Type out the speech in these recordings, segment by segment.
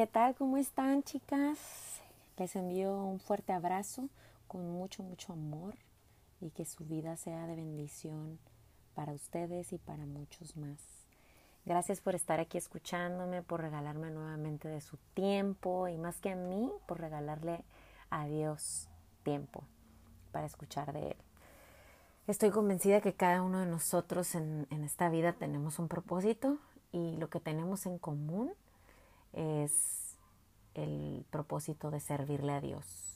¿qué tal? ¿Cómo están chicas? Les envío un fuerte abrazo con mucho, mucho amor y que su vida sea de bendición para ustedes y para muchos más. Gracias por estar aquí escuchándome, por regalarme nuevamente de su tiempo y más que a mí, por regalarle a Dios tiempo para escuchar de Él. Estoy convencida que cada uno de nosotros en, esta vida tenemos un propósito y lo que tenemos en común es el propósito de servirle a Dios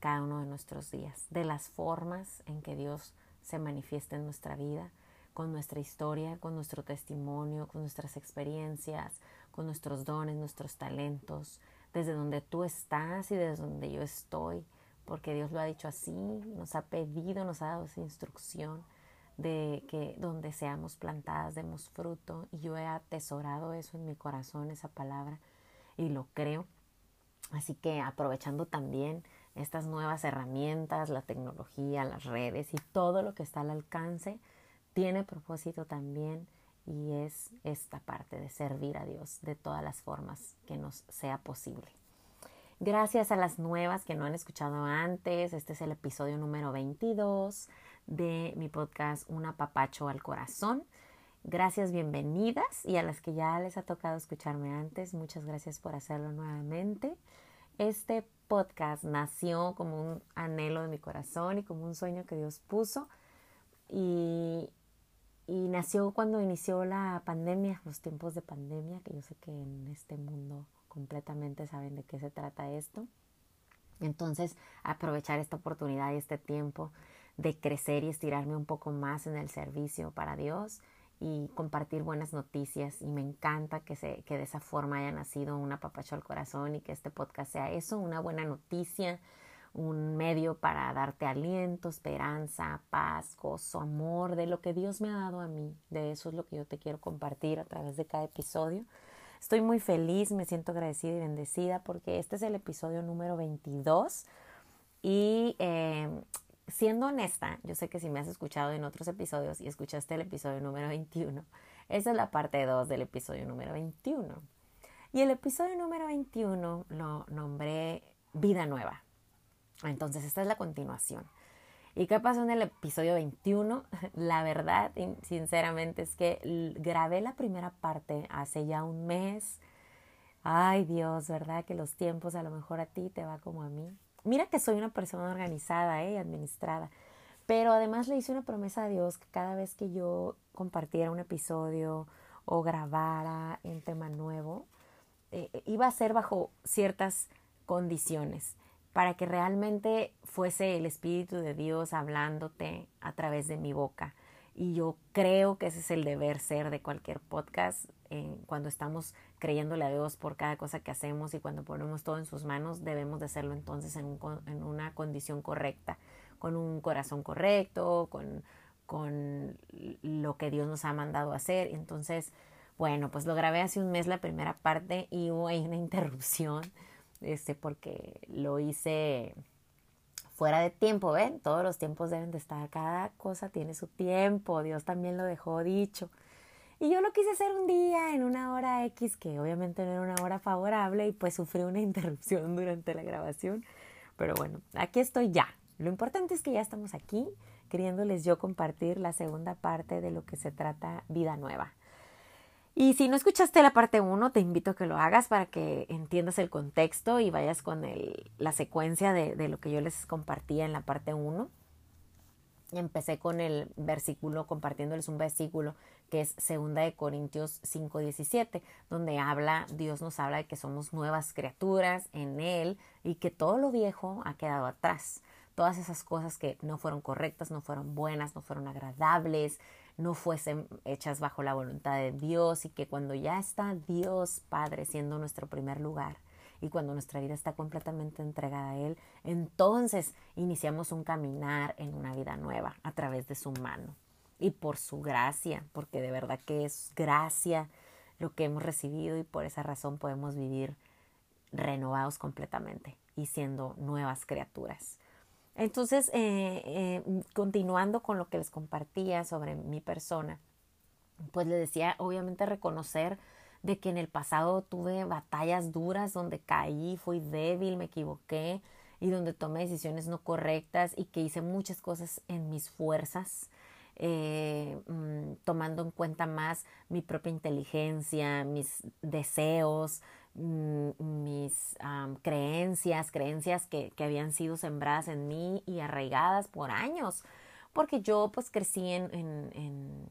cada uno de nuestros días, de las formas en que Dios se manifiesta en nuestra vida, con nuestra historia, con nuestro testimonio, con nuestras experiencias, con nuestros dones, nuestros talentos, desde donde tú estás y desde donde yo estoy, porque Dios lo ha dicho así, nos ha pedido, nos ha dado esa instrucción de que donde seamos plantadas demos fruto y yo he atesorado eso en mi corazón, esa palabra y lo creo. Así que aprovechando también estas nuevas herramientas, la tecnología, las redes y todo lo que está al alcance, tiene propósito también y es esta parte de servir a Dios de todas las formas que nos sea posible. Gracias a las nuevas que no han escuchado antes, este es el episodio número 22 de mi podcast Un apapacho al corazón. Gracias, bienvenidas y a las que ya les ha tocado escucharme antes, muchas gracias por hacerlo nuevamente. Este podcast nació como un anhelo de mi corazón y como un sueño que Dios puso y, y nació cuando inició la pandemia, los tiempos de pandemia, que yo sé que en este mundo completamente saben de qué se trata esto. Entonces, aprovechar esta oportunidad y este tiempo de crecer y estirarme un poco más en el servicio para Dios y compartir buenas noticias y me encanta que, se, que de esa forma haya nacido un apapacho al corazón y que este podcast sea eso, una buena noticia, un medio para darte aliento, esperanza, paz, gozo, amor, de lo que Dios me ha dado a mí. De eso es lo que yo te quiero compartir a través de cada episodio. Estoy muy feliz, me siento agradecida y bendecida porque este es el episodio número 22 y eh, siendo honesta, yo sé que si me has escuchado en otros episodios y escuchaste el episodio número 21, esa es la parte 2 del episodio número 21. Y el episodio número 21 lo nombré Vida Nueva. Entonces, esta es la continuación. ¿Y qué pasó en el episodio 21? La verdad, sinceramente, es que grabé la primera parte hace ya un mes. Ay Dios, ¿verdad? Que los tiempos a lo mejor a ti te va como a mí. Mira que soy una persona organizada y ¿eh? administrada, pero además le hice una promesa a Dios que cada vez que yo compartiera un episodio o grabara un tema nuevo, eh, iba a ser bajo ciertas condiciones para que realmente fuese el Espíritu de Dios hablándote a través de mi boca. Y yo creo que ese es el deber ser de cualquier podcast eh, cuando estamos creyéndole a Dios por cada cosa que hacemos y cuando ponemos todo en sus manos, debemos de hacerlo entonces en, en una condición correcta, con un corazón correcto, con, con lo que Dios nos ha mandado a hacer. Entonces, bueno, pues lo grabé hace un mes la primera parte y hubo ahí una interrupción, este, porque lo hice fuera de tiempo, ¿ven? Todos los tiempos deben de estar, cada cosa tiene su tiempo, Dios también lo dejó dicho. Y yo lo quise hacer un día en una hora X, que obviamente no era una hora favorable, y pues sufrí una interrupción durante la grabación. Pero bueno, aquí estoy ya. Lo importante es que ya estamos aquí, queriéndoles yo compartir la segunda parte de lo que se trata Vida Nueva. Y si no escuchaste la parte 1, te invito a que lo hagas para que entiendas el contexto y vayas con el, la secuencia de, lo que yo les compartía en la parte 1. Empecé con el versículo, compartiéndoles un versículo que es segunda de Corintios 5:17, donde habla, Dios nos habla de que somos nuevas criaturas en Él y que todo lo viejo ha quedado atrás. Todas esas cosas que no fueron correctas, no fueron buenas, no fueron agradables, no fuesen hechas bajo la voluntad de Dios y que cuando ya está Dios Padre siendo nuestro primer lugar y cuando nuestra vida está completamente entregada a Él, entonces iniciamos un caminar en una vida nueva a través de su mano y por su gracia, porque de verdad que es gracia lo que hemos recibido y por esa razón podemos vivir renovados completamente y siendo nuevas criaturas. Entonces, eh, eh, continuando con lo que les compartía sobre mi persona, pues les decía, obviamente reconocer de que en el pasado tuve batallas duras donde caí, fui débil, me equivoqué y donde tomé decisiones no correctas y que hice muchas cosas en mis fuerzas, eh, mm, tomando en cuenta más mi propia inteligencia, mis deseos, mis creencias, creencias que, habían sido sembradas en mí y arraigadas por años, porque yo pues crecí en, en, en,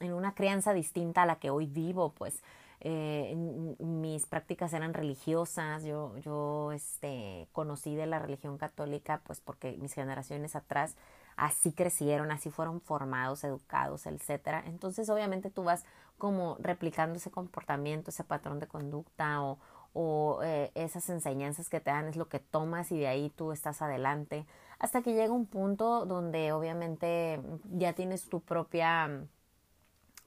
en una crianza distinta a la que hoy vivo, pues. Eh, mis prácticas eran religiosas, yo, yo este, conocí de la religión católica pues porque mis generaciones atrás así crecieron, así fueron formados, educados, etcétera. Entonces obviamente tú vas como replicando ese comportamiento, ese patrón de conducta o, o eh, esas enseñanzas que te dan es lo que tomas y de ahí tú estás adelante hasta que llega un punto donde obviamente ya tienes tu propia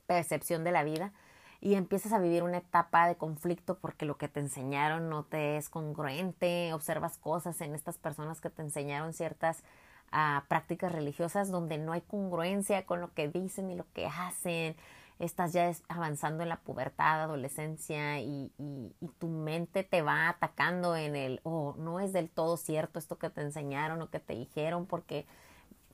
percepción de la vida y empiezas a vivir una etapa de conflicto porque lo que te enseñaron no te es congruente, observas cosas en estas personas que te enseñaron ciertas uh, prácticas religiosas donde no hay congruencia con lo que dicen y lo que hacen, estás ya avanzando en la pubertad, adolescencia y, tu mente te va atacando en el, oh, no es del todo cierto esto que te enseñaron o que te dijeron porque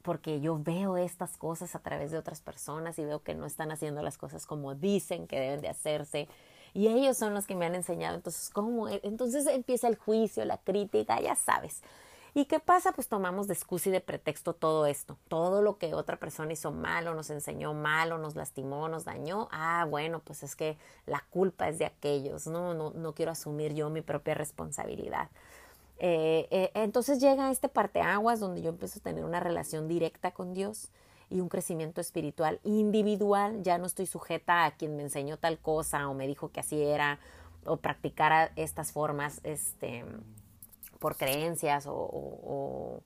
porque yo veo estas cosas a través de otras personas y veo que no están haciendo las cosas como dicen que deben de hacerse. Y ellos son los que me han enseñado. Entonces, ¿cómo? Entonces empieza el juicio, la crítica, ya sabes. ¿Y qué pasa? Pues tomamos de excusa y de pretexto todo esto. Todo lo que otra persona hizo mal o nos enseñó mal o nos lastimó, nos dañó. Ah, bueno, pues es que la culpa es de aquellos. No, no, no quiero asumir yo mi propia responsabilidad. Eh, eh, entonces llega este parteaguas donde yo empiezo a tener una relación directa con Dios y un crecimiento espiritual individual. Ya no estoy sujeta a quien me enseñó tal cosa o me dijo que así era o practicara estas formas este, por creencias o,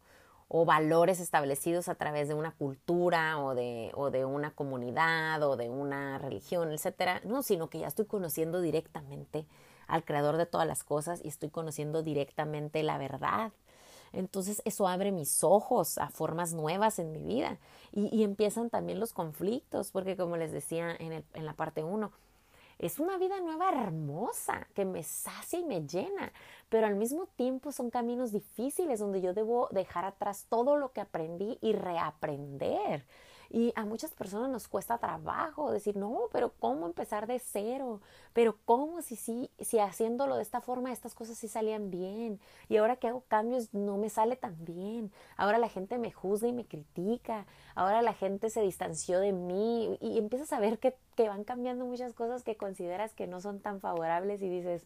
o, valores establecidos a través de una cultura o de, o de una comunidad o de una religión, etcétera. No, sino que ya estoy conociendo directamente al creador de todas las cosas y estoy conociendo directamente la verdad. Entonces eso abre mis ojos a formas nuevas en mi vida y, empiezan también los conflictos, porque como les decía en, en la parte 1, es una vida nueva hermosa que me sacia y me llena, pero al mismo tiempo son caminos difíciles donde yo debo dejar atrás todo lo que aprendí y reaprender. Y a muchas personas nos cuesta trabajo decir, no, pero ¿cómo empezar de cero? Pero ¿cómo si, si, si haciéndolo de esta forma estas cosas sí salían bien? Y ahora que hago cambios no me sale tan bien. Ahora la gente me juzga y me critica. Ahora la gente se distanció de mí y empiezas a ver que, que van cambiando muchas cosas que consideras que no son tan favorables y dices,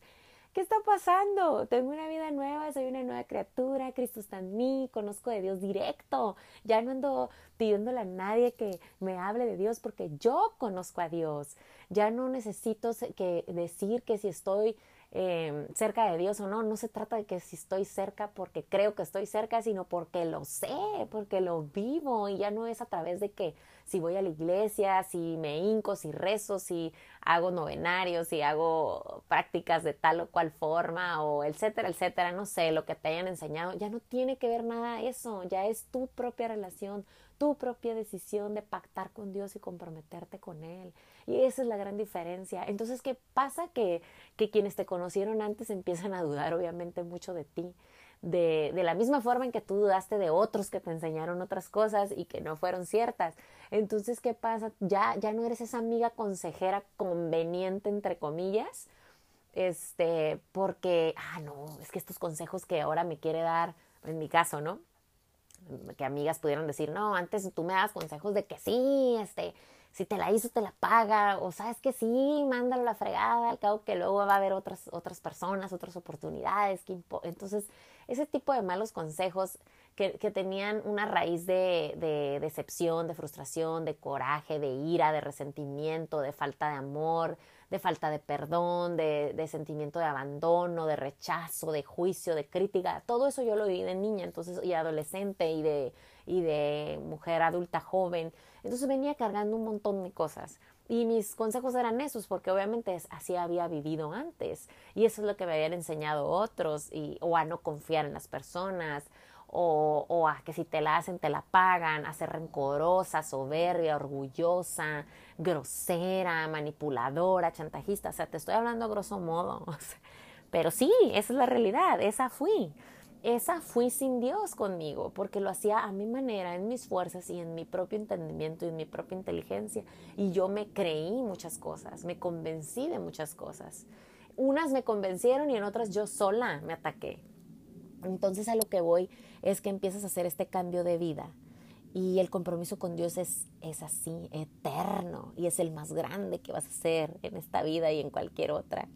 ¿Qué está pasando? Tengo una vida nueva, soy una nueva criatura, Cristo está en mí, conozco de Dios directo. Ya no ando pidiéndole a nadie que me hable de Dios porque yo conozco a Dios. Ya no necesito que decir que si estoy eh, cerca de Dios o no. No se trata de que si estoy cerca porque creo que estoy cerca, sino porque lo sé, porque lo vivo y ya no es a través de que si voy a la iglesia, si me hinco, si rezo, si hago novenarios, si hago prácticas de tal o cual forma o etcétera, etcétera, no sé, lo que te hayan enseñado, ya no tiene que ver nada eso, ya es tu propia relación, tu propia decisión de pactar con Dios y comprometerte con Él. Y esa es la gran diferencia. Entonces, ¿qué pasa? Que, que quienes te conocieron antes empiezan a dudar obviamente mucho de ti. De, de, la misma forma en que tú dudaste de otros que te enseñaron otras cosas y que no fueron ciertas. Entonces, ¿qué pasa? Ya, ya no eres esa amiga consejera conveniente, entre comillas, este, porque, ah, no, es que estos consejos que ahora me quiere dar, en mi caso, ¿no? Que amigas pudieron decir, no, antes tú me dabas consejos de que sí, este, si te la hizo, te la paga, o sabes que sí, mándalo a la fregada, al cabo que luego va a haber otras, otras personas, otras oportunidades. Que Entonces, ese tipo de malos consejos que, que tenían una raíz de, de, decepción, de frustración, de coraje, de ira, de resentimiento, de falta de amor, de falta de perdón, de, de sentimiento de abandono, de rechazo, de juicio, de crítica, todo eso yo lo viví de niña, entonces, y adolescente y de, y de mujer adulta joven. Entonces venía cargando un montón de cosas. Y mis consejos eran esos, porque obviamente así había vivido antes. Y eso es lo que me habían enseñado otros, y, o a no confiar en las personas, o, a que si te la hacen te la pagan, a ser rencorosa, soberbia, orgullosa, grosera, manipuladora, chantajista. O sea, te estoy hablando a grosso modo. Pero sí, esa es la realidad, esa fui. Esa fui sin Dios conmigo, porque lo hacía a mi manera, en mis fuerzas y en mi propio entendimiento y en mi propia inteligencia. Y yo me creí muchas cosas, me convencí de muchas cosas. Unas me convencieron y en otras yo sola me ataqué. Entonces a lo que voy es que empiezas a hacer este cambio de vida y el compromiso con Dios es, es así, eterno y es el más grande que vas a hacer en esta vida y en cualquier otra.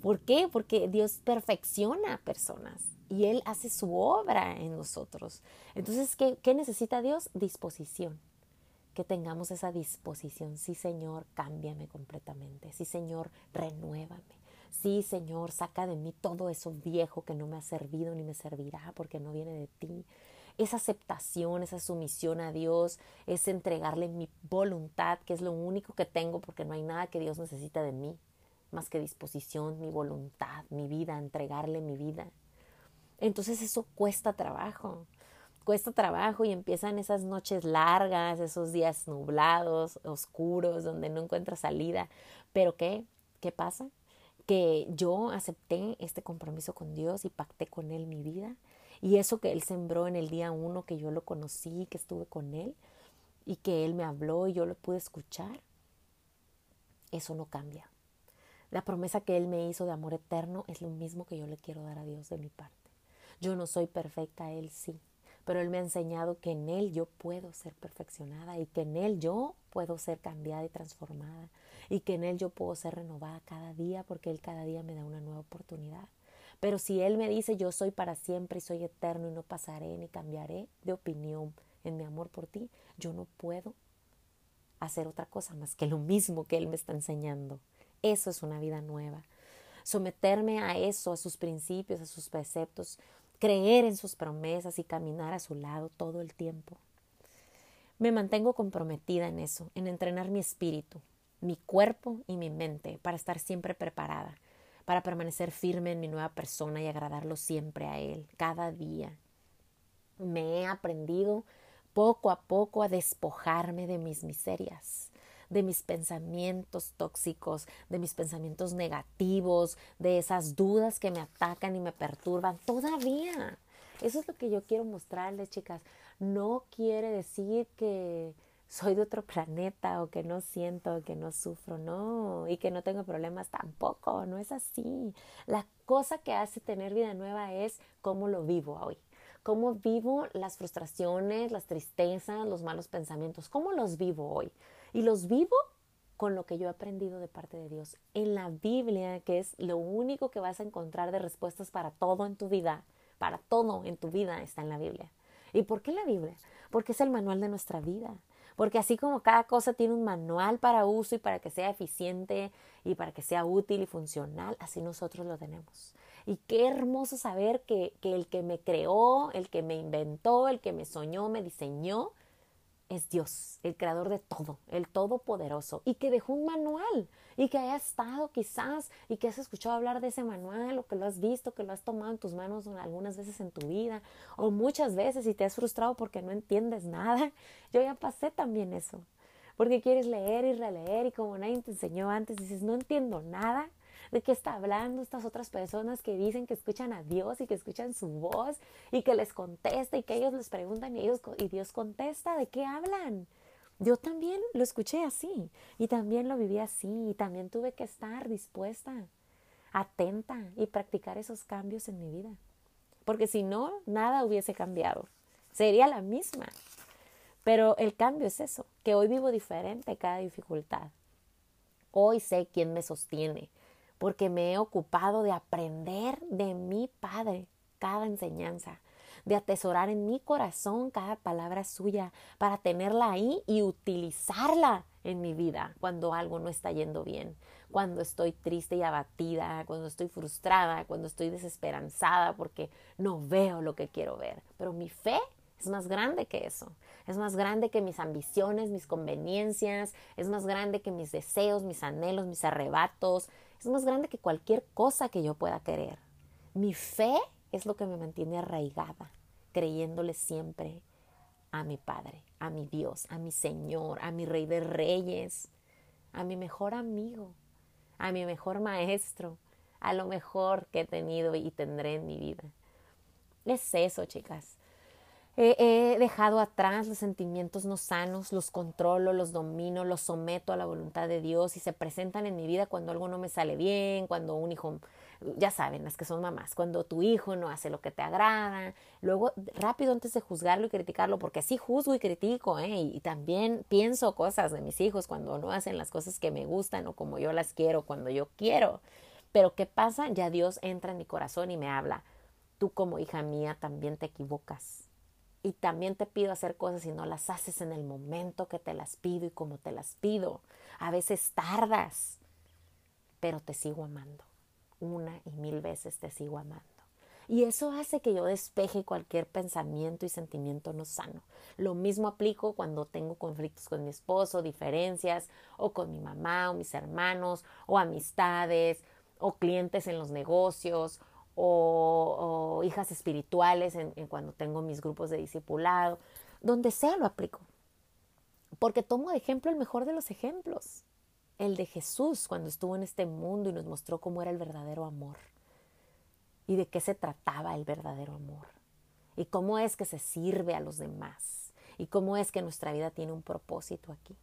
¿Por qué? Porque Dios perfecciona personas y Él hace su obra en nosotros. Entonces, ¿qué, ¿qué, necesita Dios? Disposición. Que tengamos esa disposición. Sí, Señor, cámbiame completamente. Sí, Señor, renuévame. Sí, Señor, saca de mí todo eso viejo que no me ha servido ni me servirá porque no viene de ti. Esa aceptación, esa sumisión a Dios, es entregarle mi voluntad, que es lo único que tengo porque no hay nada que Dios necesita de mí, más que disposición, mi voluntad, mi vida, entregarle mi vida. Entonces eso cuesta trabajo, cuesta trabajo y empiezan esas noches largas, esos días nublados, oscuros, donde no encuentras salida. Pero ¿qué? ¿Qué pasa? que yo acepté este compromiso con Dios y pacté con Él mi vida. Y eso que Él sembró en el día uno, que yo lo conocí, que estuve con Él y que Él me habló y yo lo pude escuchar, eso no cambia. La promesa que Él me hizo de amor eterno es lo mismo que yo le quiero dar a Dios de mi parte. Yo no soy perfecta, Él sí, pero Él me ha enseñado que en Él yo puedo ser perfeccionada y que en Él yo puedo ser cambiada y transformada y que en Él yo puedo ser renovada cada día porque Él cada día me da una nueva oportunidad. Pero si Él me dice yo soy para siempre y soy eterno y no pasaré ni cambiaré de opinión en mi amor por ti, yo no puedo hacer otra cosa más que lo mismo que Él me está enseñando. Eso es una vida nueva. Someterme a eso, a sus principios, a sus preceptos, creer en sus promesas y caminar a su lado todo el tiempo. Me mantengo comprometida en eso, en entrenar mi espíritu, mi cuerpo y mi mente para estar siempre preparada, para permanecer firme en mi nueva persona y agradarlo siempre a Él, cada día. Me he aprendido poco a poco a despojarme de mis miserias, de mis pensamientos tóxicos, de mis pensamientos negativos, de esas dudas que me atacan y me perturban todavía. Eso es lo que yo quiero mostrarles, chicas. No quiere decir que soy de otro planeta o que no siento, que no sufro, no, y que no tengo problemas tampoco, no es así. La cosa que hace tener vida nueva es cómo lo vivo hoy, cómo vivo las frustraciones, las tristezas, los malos pensamientos, cómo los vivo hoy. Y los vivo con lo que yo he aprendido de parte de Dios. En la Biblia, que es lo único que vas a encontrar de respuestas para todo en tu vida, para todo en tu vida está en la Biblia. ¿Y por qué la Biblia? Porque es el manual de nuestra vida. Porque así como cada cosa tiene un manual para uso y para que sea eficiente y para que sea útil y funcional, así nosotros lo tenemos. Y qué hermoso saber que, que el que me creó, el que me inventó, el que me soñó, me diseñó, es Dios, el creador de todo, el todopoderoso, y que dejó un manual, y que haya estado quizás, y que has escuchado hablar de ese manual, o que lo has visto, que lo has tomado en tus manos algunas veces en tu vida, o muchas veces y te has frustrado porque no entiendes nada. Yo ya pasé también eso, porque quieres leer y releer, y como nadie te enseñó antes, dices, no entiendo nada, ¿De qué está hablando estas otras personas que dicen que escuchan a Dios y que escuchan su voz y que les contesta y que ellos les preguntan y, ellos, y Dios contesta? ¿De qué hablan? Yo también lo escuché así y también lo viví así y también tuve que estar dispuesta, atenta y practicar esos cambios en mi vida. Porque si no, nada hubiese cambiado. Sería la misma. Pero el cambio es eso, que hoy vivo diferente cada dificultad. Hoy sé quién me sostiene, porque me he ocupado de aprender de mi Padre cada enseñanza, de atesorar en mi corazón cada palabra suya para tenerla ahí y utilizarla en mi vida cuando algo no está yendo bien, cuando estoy triste y abatida, cuando estoy frustrada, cuando estoy desesperanzada porque no veo lo que quiero ver. Pero mi fe es más grande que eso. Es más grande que mis ambiciones, mis conveniencias, es más grande que mis deseos, mis anhelos, mis arrebatos, es más grande que cualquier cosa que yo pueda querer. Mi fe es lo que me mantiene arraigada creyéndole siempre a mi Padre, a mi Dios, a mi Señor, a mi Rey de Reyes, a mi mejor amigo, a mi mejor maestro, a lo mejor que he tenido y tendré en mi vida. Es eso, chicas. He, dejado atrás los sentimientos no sanos, los controlo, los domino, los someto a la voluntad de Dios y se presentan en mi vida cuando algo no me sale bien, cuando un hijo, ya saben, las que son mamás, cuando tu hijo no hace lo que te agrada. Luego, rápido antes de juzgarlo y criticarlo, porque sí juzgo y critico, ¿eh? y también pienso cosas de mis hijos cuando no hacen las cosas que me gustan o como yo las quiero, cuando yo quiero. Pero ¿qué pasa? Ya Dios entra en mi corazón y me habla. Tú como hija mía también te equivocas y también te pido hacer cosas y no las haces en el momento que te las pido y como te las pido. A veces tardas, pero te sigo amando. Una y mil veces te sigo amando. Y eso hace que yo despeje cualquier pensamiento y sentimiento no sano. Lo mismo aplico cuando tengo conflictos con mi esposo, diferencias, o con mi mamá, o mis hermanos, o amistades, o clientes en los negocios, o, hijas espirituales en, cuando tengo mis grupos de discipulado, donde sea lo aplico. Porque tomo de ejemplo el mejor de los ejemplos, el de Jesús cuando estuvo en este mundo y nos mostró cómo era el verdadero amor y de qué se trataba el verdadero amor y cómo es que se sirve a los demás y cómo es que nuestra vida tiene un propósito aquí.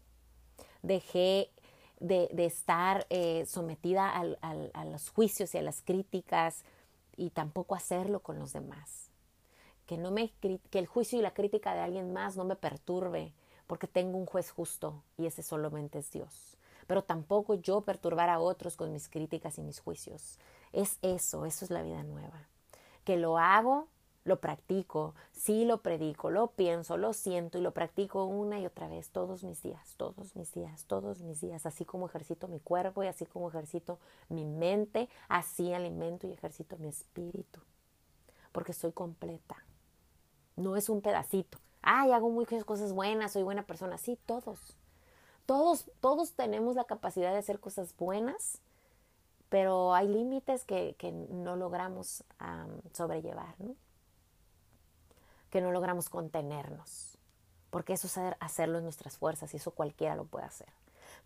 Dejé de, estar eh, sometida a los juicios y a las críticas y tampoco hacerlo con los demás. Que, no me, que el juicio y la crítica de alguien más no me perturbe, porque tengo un juez justo y ese solamente es Dios. Pero tampoco yo perturbar a otros con mis críticas y mis juicios. Es eso, eso es la vida nueva. Que lo hago, lo practico, sí lo predico, lo pienso, lo siento y lo practico una y otra vez todos mis días, todos mis días, todos mis días, así como ejercito mi cuerpo y así como ejercito mi mente, así alimento y ejercito mi espíritu, porque soy completa. No es un pedacito. Ay, hago muchas cosas buenas, soy buena persona. Sí, todos. Todos, todos tenemos la capacidad de hacer cosas buenas, pero hay límites que, no logramos sobrellevar, ¿no? Que no logramos contenernos, porque eso es hacerlo en nuestras fuerzas y eso cualquiera lo puede hacer.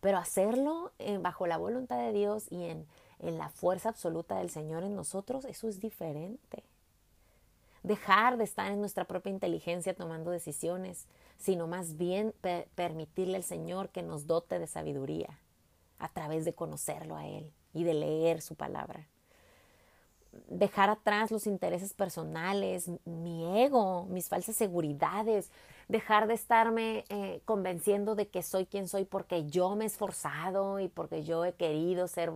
Pero hacerlo eh, bajo la voluntad de Dios y en, en la fuerza absoluta del Señor en nosotros, eso es diferente. Dejar de estar en nuestra propia inteligencia tomando decisiones, sino más bien permitirle al Señor que nos dote de sabiduría a través de conocerlo a Él y de leer su palabra dejar atrás los intereses personales, mi ego, mis falsas seguridades, dejar de estarme eh, convenciendo de que soy quien soy porque yo me he esforzado y porque yo he querido ser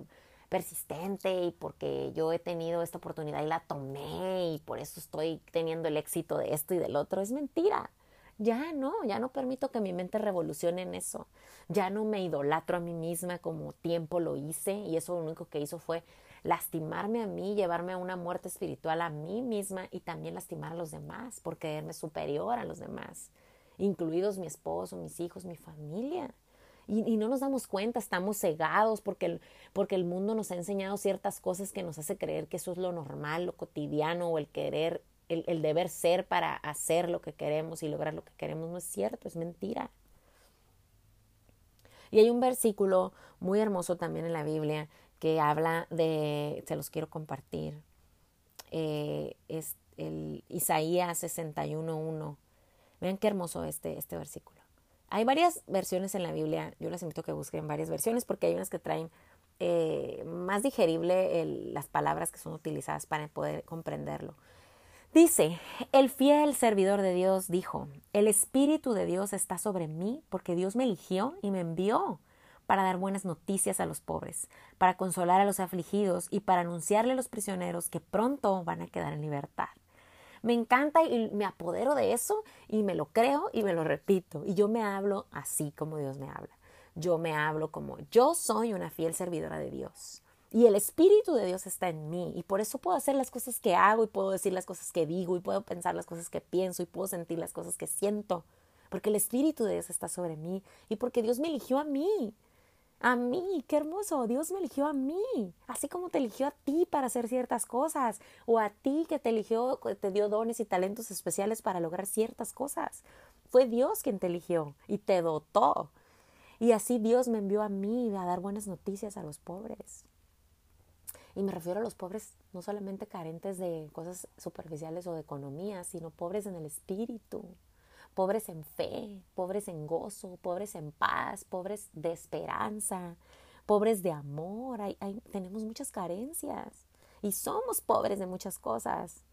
persistente y porque yo he tenido esta oportunidad y la tomé y por eso estoy teniendo el éxito de esto y del otro. Es mentira. Ya no, ya no permito que mi mente revolucione en eso. Ya no me idolatro a mí misma como tiempo lo hice y eso lo único que hizo fue lastimarme a mí, llevarme a una muerte espiritual a mí misma y también lastimar a los demás por creerme superior a los demás, incluidos mi esposo, mis hijos, mi familia. Y, no nos damos cuenta, estamos cegados porque el, porque el mundo nos ha enseñado ciertas cosas que nos hace creer que eso es lo normal, lo cotidiano o el querer, el, el deber ser para hacer lo que queremos y lograr lo que queremos. No es cierto, es mentira. Y hay un versículo muy hermoso también en la Biblia que habla de, se los quiero compartir, eh, es el Isaías 61.1. Vean qué hermoso este, este versículo. Hay varias versiones en la Biblia, yo les invito a que busquen varias versiones porque hay unas que traen eh, más digerible las palabras que son utilizadas para poder comprenderlo. Dice, el fiel servidor de Dios dijo, el Espíritu de Dios está sobre mí porque Dios me eligió y me envió para dar buenas noticias a los pobres, para consolar a los afligidos y para anunciarle a los prisioneros que pronto van a quedar en libertad. Me encanta y me apodero de eso y me lo creo y me lo repito. Y yo me hablo así como Dios me habla. Yo me hablo como yo soy una fiel servidora de Dios. Y el Espíritu de Dios está en mí y por eso puedo hacer las cosas que hago y puedo decir las cosas que digo y puedo pensar las cosas que pienso y puedo sentir las cosas que siento. Porque el Espíritu de Dios está sobre mí y porque Dios me eligió a mí A mí, qué hermoso. Dios me eligió a mí, así como te eligió a ti para hacer ciertas cosas, o a ti que te eligió, te dio dones y talentos especiales para lograr ciertas cosas. Fue Dios quien te eligió y te dotó. Y así Dios me envió a mí a dar buenas noticias a los pobres. Y me refiero a los pobres no solamente carentes de cosas superficiales o de economía, sino pobres en el espíritu, pobres en fe, pobres en gozo, pobres en paz, pobres de esperanza, pobres de amor. Tenemos muchas carencias y somos pobres de muchas cosas.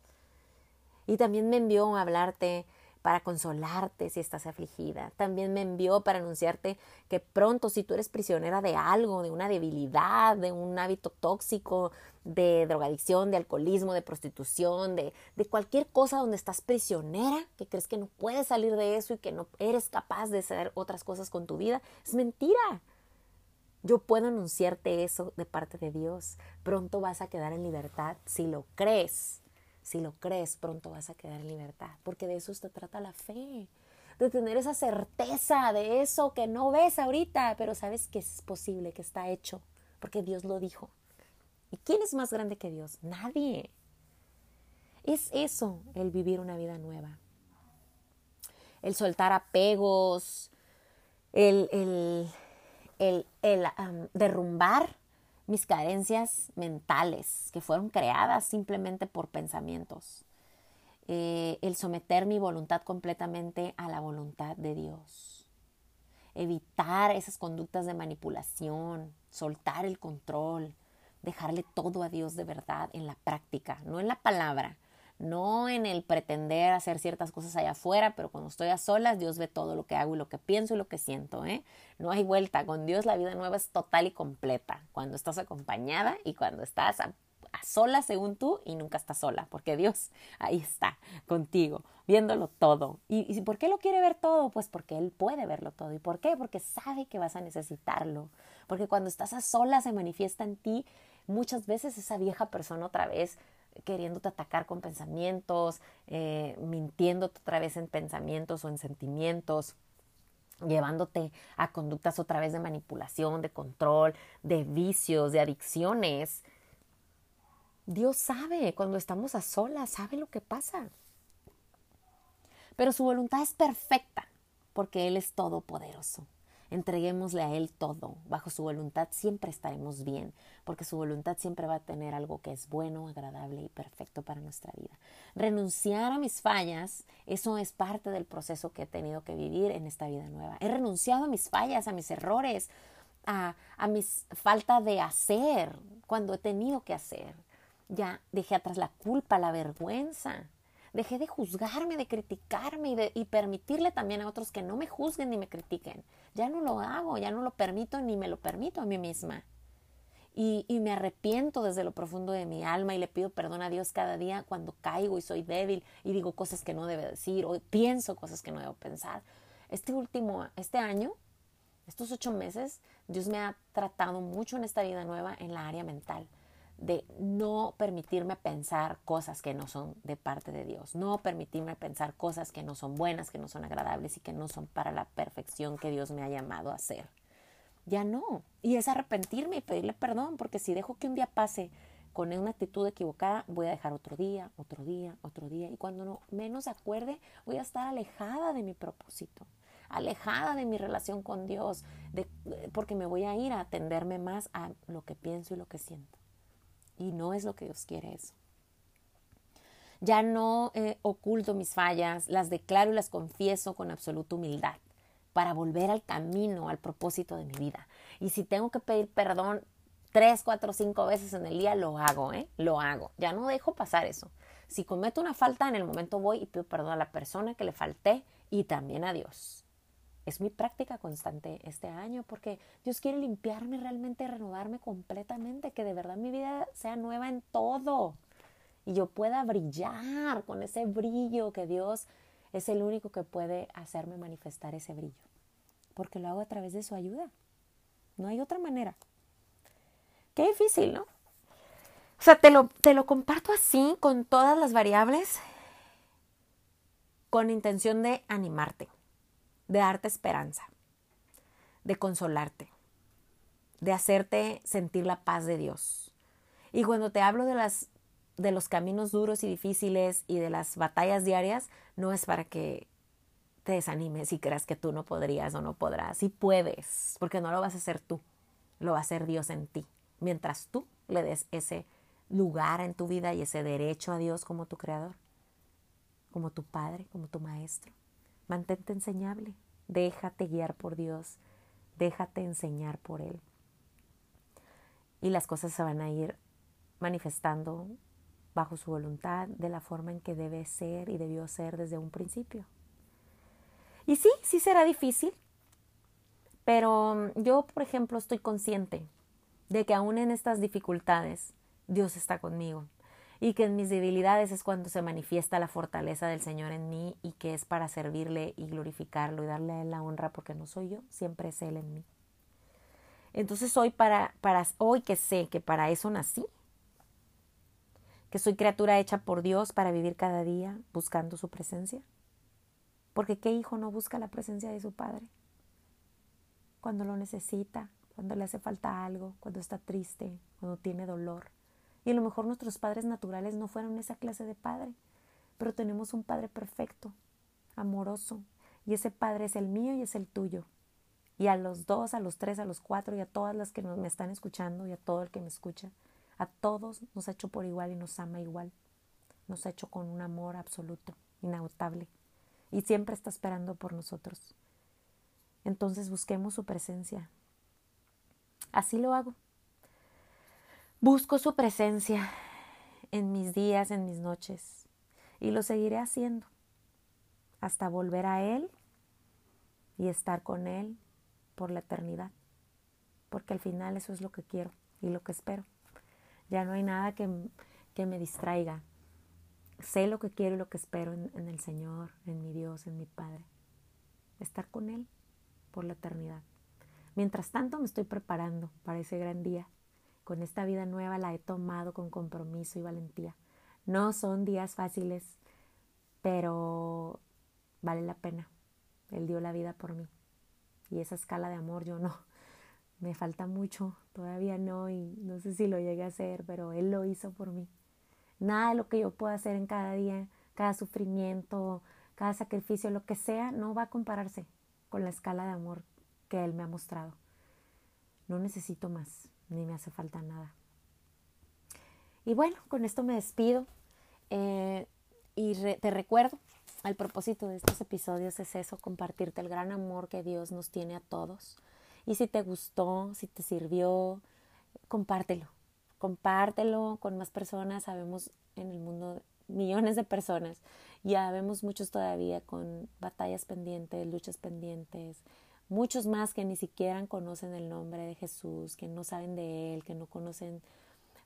Y también me envió a hablarte para consolarte si estás afligida. También me envió para anunciarte que pronto si tú eres prisionera de algo, de una debilidad, de un hábito tóxico, de drogadicción, de alcoholismo, de prostitución, de, de cualquier cosa donde estás prisionera, que crees que no puedes salir de eso y que no eres capaz de hacer otras cosas con tu vida, es mentira. Yo puedo anunciarte eso de parte de Dios. Pronto vas a quedar en libertad si lo crees. Si lo crees, pronto vas a quedar en libertad, porque de eso se trata la fe, de tener esa certeza de eso que no ves ahorita, pero sabes que es posible, que está hecho, porque Dios lo dijo. ¿Y quién es más grande que Dios? Nadie. Es eso el vivir una vida nueva. El soltar apegos, el, el, el, el derrumbar mis carencias mentales que fueron creadas simplemente por pensamientos. Eh, el someter mi voluntad completamente a la voluntad de Dios. Evitar esas conductas de manipulación, soltar el control, dejarle todo a Dios de verdad en la práctica, no en la palabra, no en el pretender hacer ciertas cosas allá afuera, pero cuando estoy a solas, Dios ve todo lo que hago y lo que pienso y lo que siento, ¿eh? No hay vuelta, con Dios la vida nueva es total y completa, cuando estás acompañada y cuando estás a, solas según tú y nunca estás sola, porque Dios ahí está contigo, viéndolo todo. ¿Y, ¿Y por qué lo quiere ver todo? Pues porque Él puede verlo todo. ¿Y por qué? Porque sabe que vas a necesitarlo, porque cuando estás a solas se manifiesta en ti muchas veces esa vieja persona otra vez queriéndote atacar con pensamientos, eh, mintiéndote otra vez en pensamientos o en sentimientos, llevándote a conductas otra vez de manipulación, de control, de vicios, de adicciones. Dios sabe, cuando estamos a solas, sabe lo que pasa. Pero su voluntad es perfecta, porque Él es todopoderoso. Entreguémosle a Él todo. Bajo su voluntad siempre estaremos bien, porque su voluntad siempre va a tener algo que es bueno, agradable y perfecto para nuestra vida. Renunciar a mis fallas, eso es parte del proceso que he tenido que vivir en esta vida nueva. He renunciado a mis fallas, a mis errores, a, a mis falta de hacer cuando he tenido que hacer. Ya dejé atrás la culpa, la vergüenza. Dejé de juzgarme, de criticarme y, de, y permitirle también a otros que no me juzguen ni me critiquen. Ya no lo hago, ya no lo permito ni me lo permito a mí misma. Y, y, me arrepiento desde lo profundo de mi alma y le pido perdón a Dios cada día cuando caigo y soy débil y digo cosas que no debo decir o pienso cosas que no debo pensar. Este último, este año, estos ocho meses, Dios me ha tratado mucho en esta vida nueva en la área mental de no permitirme pensar cosas que no son de parte de Dios, no permitirme pensar cosas que no son buenas, que no son agradables y que no son para la perfección que Dios me ha llamado a hacer. Ya no. Y es arrepentirme y pedirle perdón, porque si dejo que un día pase con una actitud equivocada, voy a dejar otro día, otro día, otro día. Y cuando no menos acuerde, voy a estar alejada de mi propósito, alejada de mi relación con Dios, de, porque me voy a ir a atenderme más a lo que pienso y lo que siento. Y no es lo que Dios quiere eso. Ya no eh, oculto mis fallas, las declaro y las confieso con absoluta humildad para volver al camino, al propósito de mi vida. Y si tengo que pedir perdón tres, cuatro, cinco veces en el día, lo hago, ¿eh? Lo hago. Ya no dejo pasar eso. Si cometo una falta, en el momento voy y pido perdón a la persona que le falté y también a Dios es mi práctica constante este año porque Dios quiere limpiarme realmente, renovarme completamente, que de verdad mi vida sea nueva en todo y yo pueda brillar con ese brillo que Dios es el único que puede hacerme manifestar ese brillo, porque lo hago a través de su ayuda. No hay otra manera. Qué difícil, ¿no? O sea, te lo, te lo comparto así, con todas las variables, con intención de animarte de darte esperanza, de consolarte, de hacerte sentir la paz de Dios. Y cuando te hablo de las de los caminos duros y difíciles y de las batallas diarias, no es para que te desanimes y creas que tú no podrías o no podrás. Sí puedes, porque no lo vas a hacer tú, lo va a hacer Dios en ti. Mientras tú le des ese lugar en tu vida y ese derecho a Dios como tu creador, como tu padre, como tu maestro. Mantente enseñable, déjate guiar por Dios, déjate enseñar por Él. Y las cosas se van a ir manifestando bajo su voluntad de la forma en que debe ser y debió ser desde un principio. Y sí, sí será difícil, pero yo, por ejemplo, estoy consciente de que aún en estas dificultades Dios está conmigo y que en mis debilidades es cuando se manifiesta la fortaleza del Señor en mí y que es para servirle y glorificarlo y darle a Él la honra porque no soy yo, siempre es Él en mí. Entonces hoy para, para hoy que sé que para eso nací, que soy criatura hecha por Dios para vivir cada día buscando su presencia. Porque ¿qué hijo no busca la presencia de su padre? Cuando lo necesita, cuando le hace falta algo, cuando está triste, cuando tiene dolor. Y a lo mejor nuestros padres naturales no fueron esa clase de padre, pero tenemos un padre perfecto, amoroso, y ese padre es el mío y es el tuyo. Y a los dos, a los tres, a los cuatro y a todas las que me están escuchando y a todo el que me escucha, a todos nos ha hecho por igual y nos ama igual. Nos ha hecho con un amor absoluto, inagotable. Y siempre está esperando por nosotros. Entonces busquemos su presencia. Así lo hago. Busco su presencia en mis días, en mis noches. Y lo seguiré haciendo hasta volver a Él y estar con Él por la eternidad. Porque al final eso es lo que quiero y lo que espero. Ya no hay nada que, me distraiga. Sé lo que quiero y lo que espero en, en el Señor, en mi Dios, en mi Padre. Estar con Él por la eternidad. Mientras tanto me estoy preparando para ese gran día. Con esta vida nueva la he tomado con compromiso y valentía. No son días fáciles, pero vale la pena. Él dio la vida por mí. Y esa escala de amor yo no, me falta mucho, todavía no, y no sé si lo llegue a hacer, pero Él lo hizo por mí. Nada de lo que yo pueda hacer en cada día, cada sufrimiento, cada sacrificio, lo que sea, no va a compararse con la escala de amor que Él me ha mostrado. No necesito más, ni me hace falta nada. Y bueno, con esto me despido eh, y te recuerdo, el propósito de estos episodios es eso, compartirte el gran amor que Dios nos tiene a todos y si te gustó, si te sirvió, compártelo. Compártelo con más personas. Sabemos en el mundo millones de personas. Ya vemos muchos todavía con batallas pendientes, luchas pendientes. Muchos más que ni siquiera conocen el nombre de Jesús, que no saben de Él, que no conocen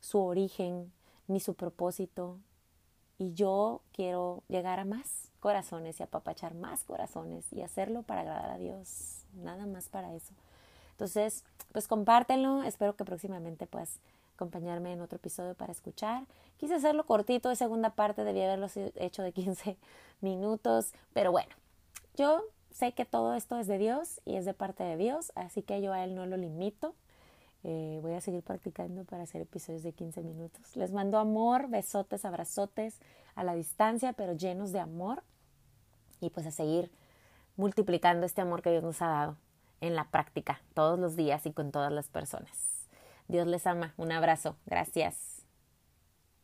su origen ni su propósito. Y yo quiero llegar a más corazones y apapachar más corazones y hacerlo para agradar a Dios. Nada más para eso. Entonces, pues compártelo. Espero que próximamente puedas acompañarme en otro episodio para escuchar. Quise hacerlo cortito de segunda parte, debía haberlo hecho de 15 minutos, pero bueno, yo sé que todo esto es de Dios y es de parte de Dios, así que yo a Él no lo limito. Eh, voy a seguir practicando para hacer episodios de 15 minutos. Les mando amor, besotes, abrazotes a la distancia, pero llenos de amor. Y pues a seguir multiplicando este amor que Dios nos ha dado en la práctica, todos los días y con todas las personas. Dios les ama. Un abrazo. Gracias.